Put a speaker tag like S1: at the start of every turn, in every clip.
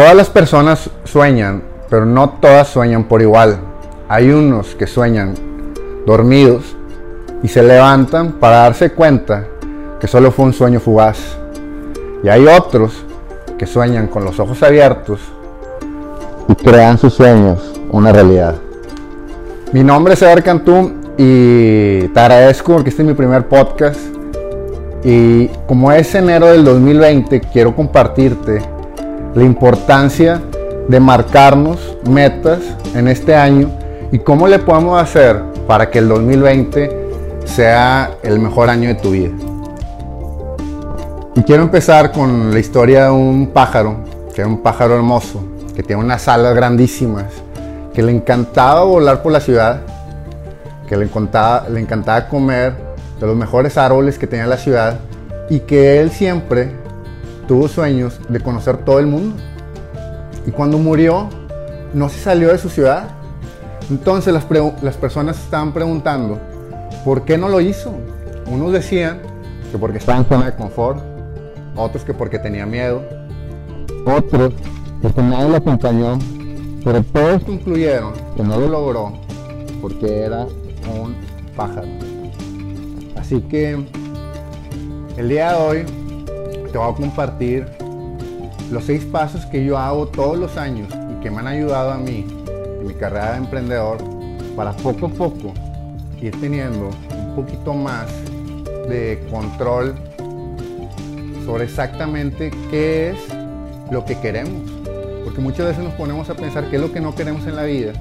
S1: Todas las personas sueñan, pero no todas sueñan por igual. Hay unos que sueñan dormidos y se levantan para darse cuenta que solo fue un sueño fugaz. Y hay otros que sueñan con los ojos abiertos y crean sus sueños una realidad. Mi nombre es Eder Cantú y te agradezco porque este es mi primer podcast. Y como es enero del 2020, quiero compartirte la importancia de marcarnos metas en este año y cómo le podemos hacer para que el 2020 sea el mejor año de tu vida. Y quiero empezar con la historia de un pájaro, que es un pájaro hermoso, que tiene unas alas grandísimas, que le encantaba volar por la ciudad, que le encantaba, le encantaba comer de los mejores árboles que tenía la ciudad y que él siempre tuvo sueños de conocer todo el mundo. Y cuando murió, no se salió de su ciudad. Entonces las, las personas estaban preguntando, ¿por qué no lo hizo? Unos decían que porque estaba en zona de confort, otros que porque tenía miedo, otros porque nadie lo acompañó, pero todos concluyeron que no lo logró porque era un pájaro. Así que el día de hoy te voy a compartir los seis pasos que yo hago todos los años y que me han ayudado a mí en mi carrera de emprendedor para poco a poco ir teniendo un poquito más de control sobre exactamente qué es lo que queremos. Porque muchas veces nos ponemos a pensar qué es lo que no queremos en la vida,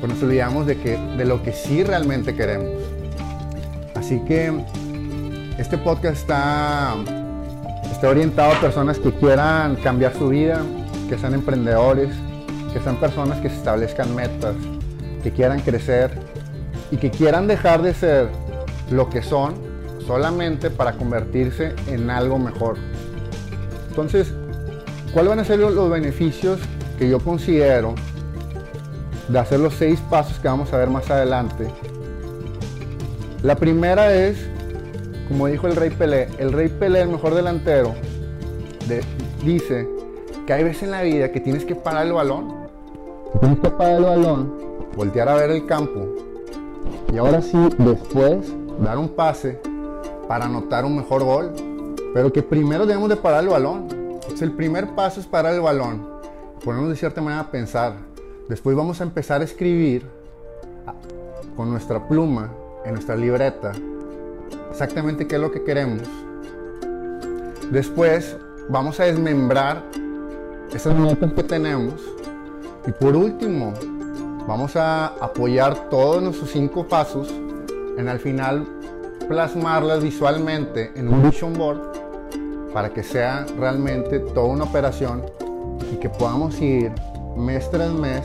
S1: pero nos olvidamos de, que, de lo que sí realmente queremos. Así que este podcast está Está orientado a personas que quieran cambiar su vida, que sean emprendedores, que sean personas que se establezcan metas, que quieran crecer y que quieran dejar de ser lo que son solamente para convertirse en algo mejor. Entonces, ¿cuáles van a ser los beneficios que yo considero de hacer los seis pasos que vamos a ver más adelante? La primera es como dijo el Rey Pelé, el Rey Pelé, el mejor delantero, dice que hay veces en la vida que tienes que parar el balón. Tienes que parar el balón, voltear a ver el campo y ahora sí, después, dar un pase para anotar un mejor gol. Pero que primero debemos de parar el balón. el primer paso es parar el balón, ponernos de cierta manera a pensar. Después vamos a empezar a escribir con nuestra pluma en nuestra libreta exactamente qué es lo que queremos. Después vamos a desmembrar esas notas que tenemos. Y por último, vamos a apoyar todos nuestros cinco pasos en al final plasmarlas visualmente en un vision board para que sea realmente toda una operación y que podamos ir mes tras mes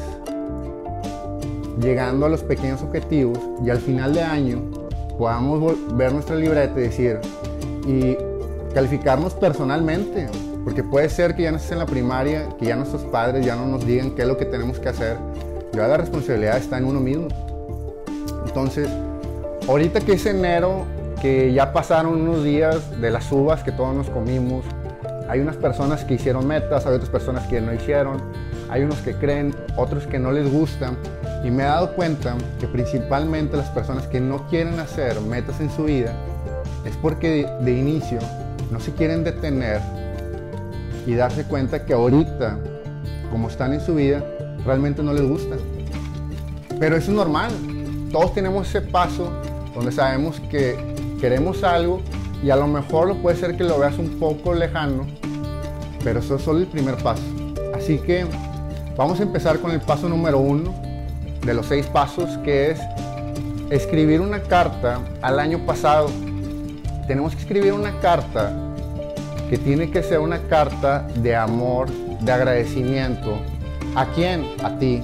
S1: llegando a los pequeños objetivos y al final de año podamos ver nuestra libreta y decir, y calificarnos personalmente, porque puede ser que ya no estés en la primaria, que ya nuestros padres ya no nos digan qué es lo que tenemos que hacer, ya la responsabilidad está en uno mismo. Entonces, ahorita que es enero, que ya pasaron unos días de las uvas que todos nos comimos, hay unas personas que hicieron metas, hay otras personas que no hicieron, hay unos que creen, otros que no les gustan. Y me he dado cuenta que principalmente las personas que no quieren hacer metas en su vida es porque de, inicio no se quieren detener y darse cuenta que ahorita, como están en su vida, realmente no les gusta. Pero eso es normal. Todos tenemos ese paso donde sabemos que queremos algo y a lo mejor lo puede ser que lo veas un poco lejano, pero eso es solo el primer paso. Así que vamos a empezar con el paso número uno de los seis pasos, que es escribir una carta al año pasado. Tenemos que escribir una carta que tiene que ser una carta de amor, de agradecimiento. ¿A quién? A ti,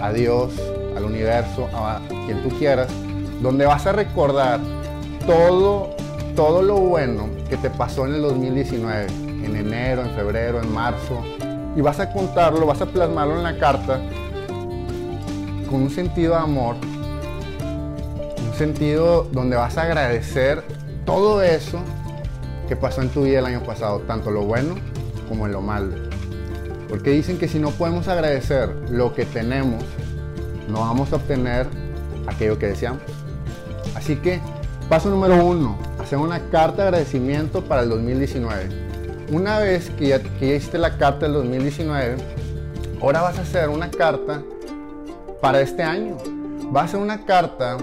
S1: a Dios, al universo, a quien tú quieras, donde vas a recordar todo, todo lo bueno que te pasó en el 2019, en enero, en febrero, en marzo, y vas a contarlo, vas a plasmarlo en la carta con un sentido de amor, un sentido donde vas a agradecer todo eso que pasó en tu vida el año pasado, tanto lo bueno como lo malo. Porque dicen que si no podemos agradecer lo que tenemos, no vamos a obtener aquello que deseamos. Así que, paso número uno, hacer una carta de agradecimiento para el 2019. Una vez que ya, hiciste la carta del 2019, ahora vas a hacer una carta para este año. Vas a hacer una carta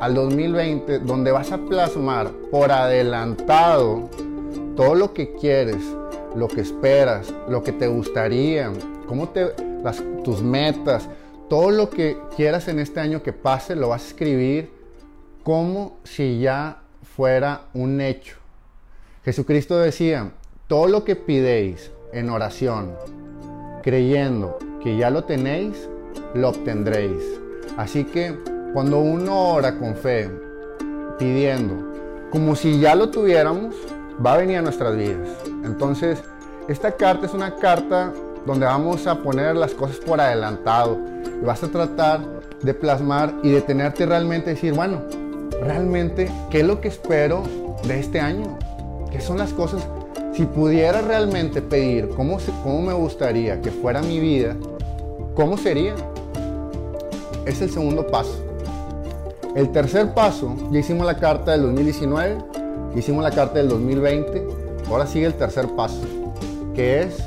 S1: al 2020 donde vas a plasmar por adelantado todo lo que quieres, lo que esperas, lo que te gustaría, cómo te, las, tus metas, todo lo que quieras en este año que pase, lo vas a escribir como si ya fuera un hecho. Jesucristo decía, todo lo que pidéis en oración, creyendo que ya lo tenéis, lo obtendréis. Así que cuando uno ora con fe, pidiendo, como si ya lo tuviéramos, va a venir a nuestras vidas. Entonces, esta carta es una carta donde vamos a poner las cosas por adelantado y vas a tratar de plasmar y detenerte realmente decir, bueno, realmente, ¿qué es lo que espero de este año? ¿Qué son las cosas? Si pudiera realmente pedir cómo, cómo me gustaría que fuera mi vida, ¿cómo sería? Es el segundo paso. El tercer paso, ya hicimos la carta del 2019, hicimos la carta del 2020, ahora sigue el tercer paso, que es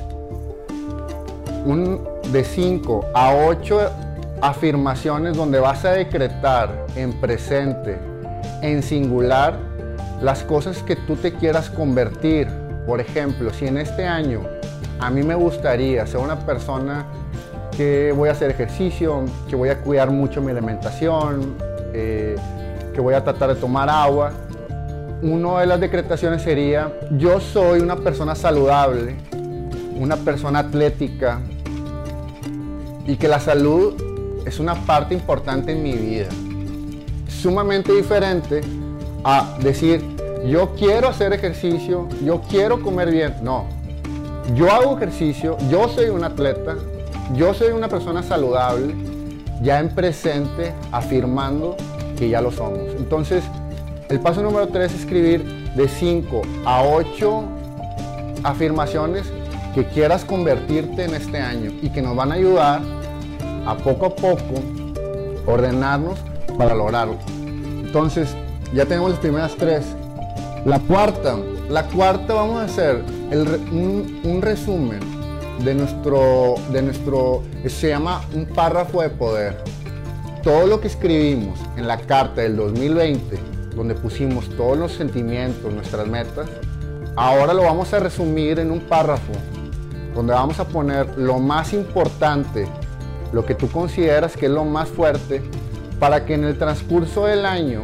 S1: un de 5 a 8 afirmaciones donde vas a decretar en presente, en singular, las cosas que tú te quieras convertir. Por ejemplo, si en este año a mí me gustaría ser una persona que voy a hacer ejercicio, que voy a cuidar mucho mi alimentación, eh, que voy a tratar de tomar agua. Una de las decretaciones sería, yo soy una persona saludable, una persona atlética y que la salud es una parte importante en mi vida. Sumamente diferente a decir, yo quiero hacer ejercicio, yo quiero comer bien. No, yo hago ejercicio, yo soy un atleta, yo soy una persona saludable, ya en presente afirmando que ya lo somos. Entonces, el paso número 3 es escribir de 5 a 8 afirmaciones que quieras convertirte en este año y que nos van a ayudar a poco a poco ordenarnos para lograrlo. Entonces, ya tenemos las primeras tres. La cuarta, la cuarta vamos a hacer un, un resumen de nuestro, de nuestro, se llama un párrafo de poder. Todo lo que escribimos en la carta del 2020, donde pusimos todos los sentimientos, nuestras metas, ahora lo vamos a resumir en un párrafo, donde vamos a poner lo más importante, lo que tú consideras que es lo más fuerte, para que en el transcurso del año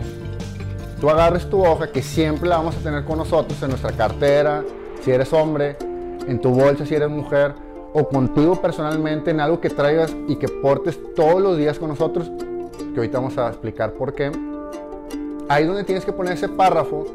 S1: tú agarres tu hoja, que siempre la vamos a tener con nosotros en nuestra cartera, si eres hombre, en tu bolsa si eres mujer o contigo personalmente en algo que traigas y que portes todos los días con nosotros, que ahorita vamos a explicar por qué. Ahí donde tienes que poner ese párrafo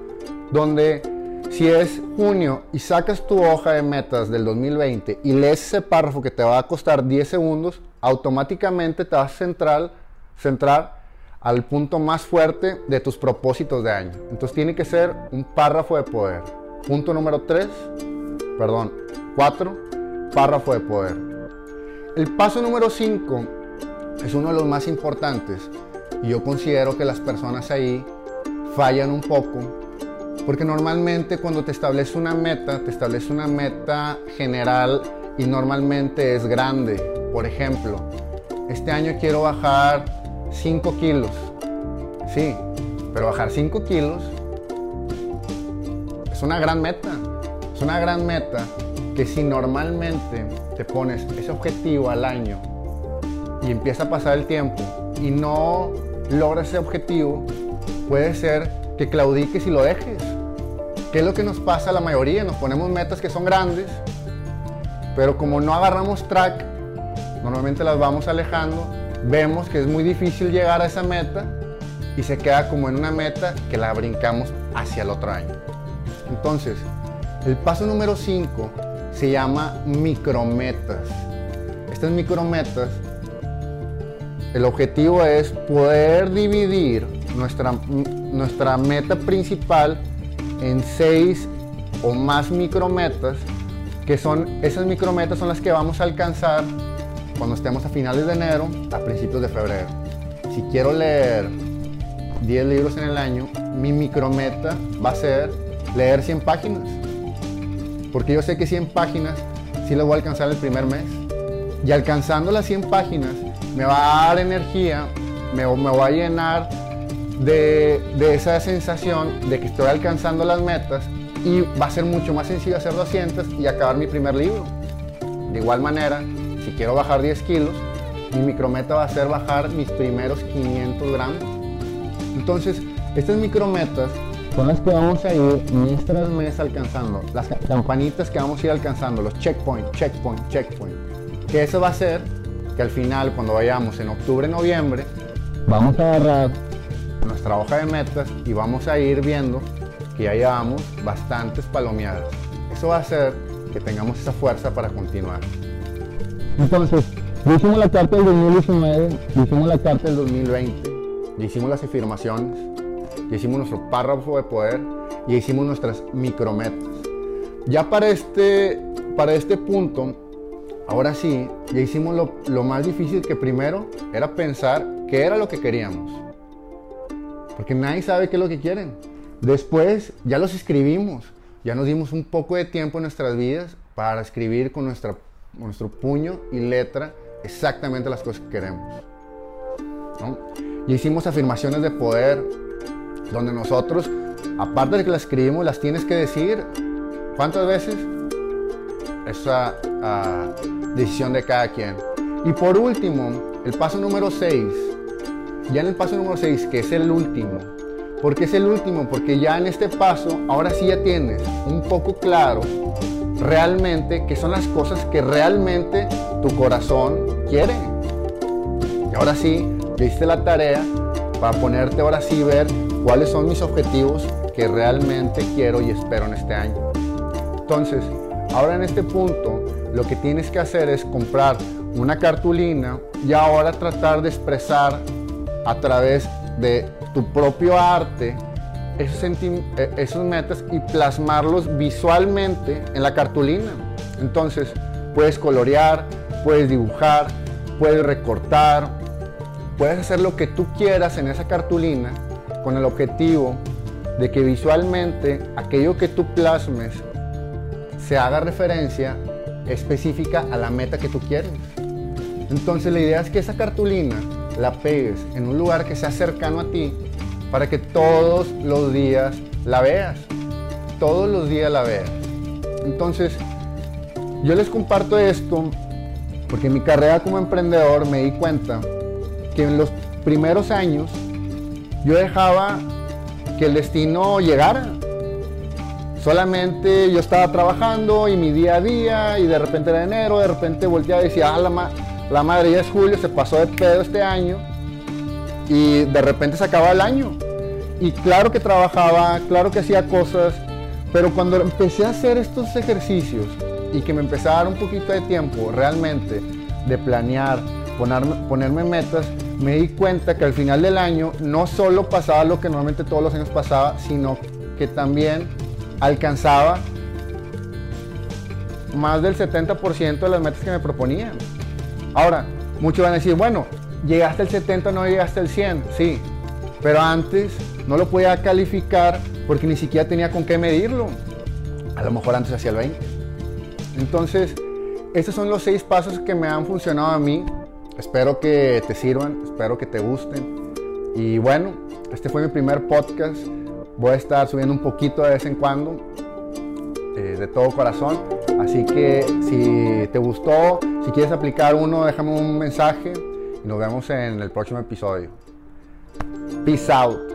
S1: donde si es junio y sacas tu hoja de metas del 2020 y lees ese párrafo que te va a costar 10 segundos, automáticamente te vas a centrar, centrar al punto más fuerte de tus propósitos de año. Entonces tiene que ser un párrafo de poder. Punto número 3, perdón, 4, párrafo de poder. El paso número 5 es uno de los más importantes y yo considero que las personas ahí fallan un poco porque normalmente cuando te estableces una meta, te estableces una meta general y normalmente es grande. Por ejemplo, este año quiero bajar 5 kilos. Sí, pero bajar 5 kilos es una gran meta. Es una gran meta que si normalmente te pones ese objetivo al año y empieza a pasar el tiempo y no logras ese objetivo, puede ser que claudiques y lo dejes. ¿Qué es lo que nos pasa a la mayoría? Nos ponemos metas que son grandes, pero como no agarramos track, normalmente las vamos alejando, vemos que es muy difícil llegar a esa meta y se queda como en una meta que la brincamos hacia el otro año. Entonces, el paso número 5 se llama micrometas. Estas micrometas, el objetivo es poder dividir nuestra, nuestra meta principal en seis o más micrometas que son esas micrometas son las que vamos a alcanzar cuando estemos a finales de enero, a principios de febrero. Si quiero leer 10 libros en el año, mi micrometa va a ser leer 100 páginas. Porque yo sé que 100 páginas sí las voy a alcanzar el primer mes. Y alcanzando las 100 páginas, me va a dar energía, me, me voy a llenar de, de, esa sensación de que estoy alcanzando las metas y va a ser mucho más sencillo hacer 200 y acabar mi primer libro. De igual manera, si quiero bajar 10 kilos, mi micrometa va a ser bajar mis primeros 500 gramos. Entonces, estas micrometas son las que vamos a ir mes tras mes alcanzando, las campanitas que vamos a ir alcanzando, los checkpoint, checkpoint, checkpoint. Que eso va a ser que al final, cuando vayamos en octubre, noviembre, vamos a agarrar nuestra hoja de metas y vamos a ir viendo que ya llevamos bastantes palomeadas. Eso va a hacer que tengamos esa fuerza para continuar. Entonces, hicimos la carta del 2019, hicimos la carta del 2020, hicimos las afirmaciones, hicimos nuestro párrafo de poder y hicimos nuestras micrometas. Ya para este, para este punto, ahora sí, ya hicimos lo, lo más difícil que primero era pensar qué era lo que queríamos. Porque nadie sabe qué es lo que quieren. Después ya los escribimos, ya nos dimos un poco de tiempo en nuestras vidas para escribir con nuestra, nuestro puño y letra exactamente las cosas que queremos. Y hicimos afirmaciones de poder, donde nosotros, aparte de que las escribimos, las tienes que decir cuántas veces. Esa decisión de cada quien. Y por último, el paso número 6. Ya en el paso número 6, que es el último, ¿Por qué es el último? Porque ya en este paso, ahora sí ya tienes un poco claro realmente qué son las cosas que realmente tu corazón quiere. Y ahora sí, hiciste la tarea para ponerte ahora sí ver cuáles son mis objetivos que realmente quiero y espero en este año. Entonces, ahora en este punto, lo que tienes que hacer es comprar una cartulina y ahora tratar de expresar a través de tu propio arte, esos, eh, metas y plasmarlos visualmente en la cartulina. Entonces, puedes colorear, puedes dibujar, puedes recortar, puedes hacer lo que tú quieras en esa cartulina con el objetivo de que visualmente aquello que tú plasmes se haga referencia específica a la meta que tú quieres. Entonces la idea es que esa cartulina la pegues en un lugar que sea cercano a ti para que todos los días la veas. Todos los días la veas. Entonces, yo les comparto esto porque en mi carrera como emprendedor me di cuenta que en los primeros años yo dejaba que el destino llegara. Solamente yo estaba trabajando y mi día a día y de repente era enero, de repente volteaba y decía, ah, la, la madre ya es julio, se pasó de pedo este año y de repente se acaba el año. Y claro que trabajaba, claro que hacía cosas, pero cuando empecé a hacer estos ejercicios y que me empecé a dar un poquito de tiempo realmente de planear, ponerme, ponerme metas, me di cuenta que al final del año no solo pasaba lo que normalmente todos los años pasaba, sino que también alcanzaba más del 70% de las metas que me proponía. Ahora, muchos van a decir, bueno, llegaste al 70, no llegaste al 100, sí, pero antes no lo podía calificar porque ni siquiera tenía con qué medirlo. A lo mejor antes hacía el 20. Entonces, estos son los seis pasos que me han funcionado a mí. Espero que te sirvan, espero que te gusten. Y bueno, este fue mi primer podcast. Voy a estar subiendo un poquito de vez en cuando, eh, de todo corazón. Así que si te gustó, si quieres aplicar uno, déjame un mensaje y nos vemos en el próximo episodio. Peace out.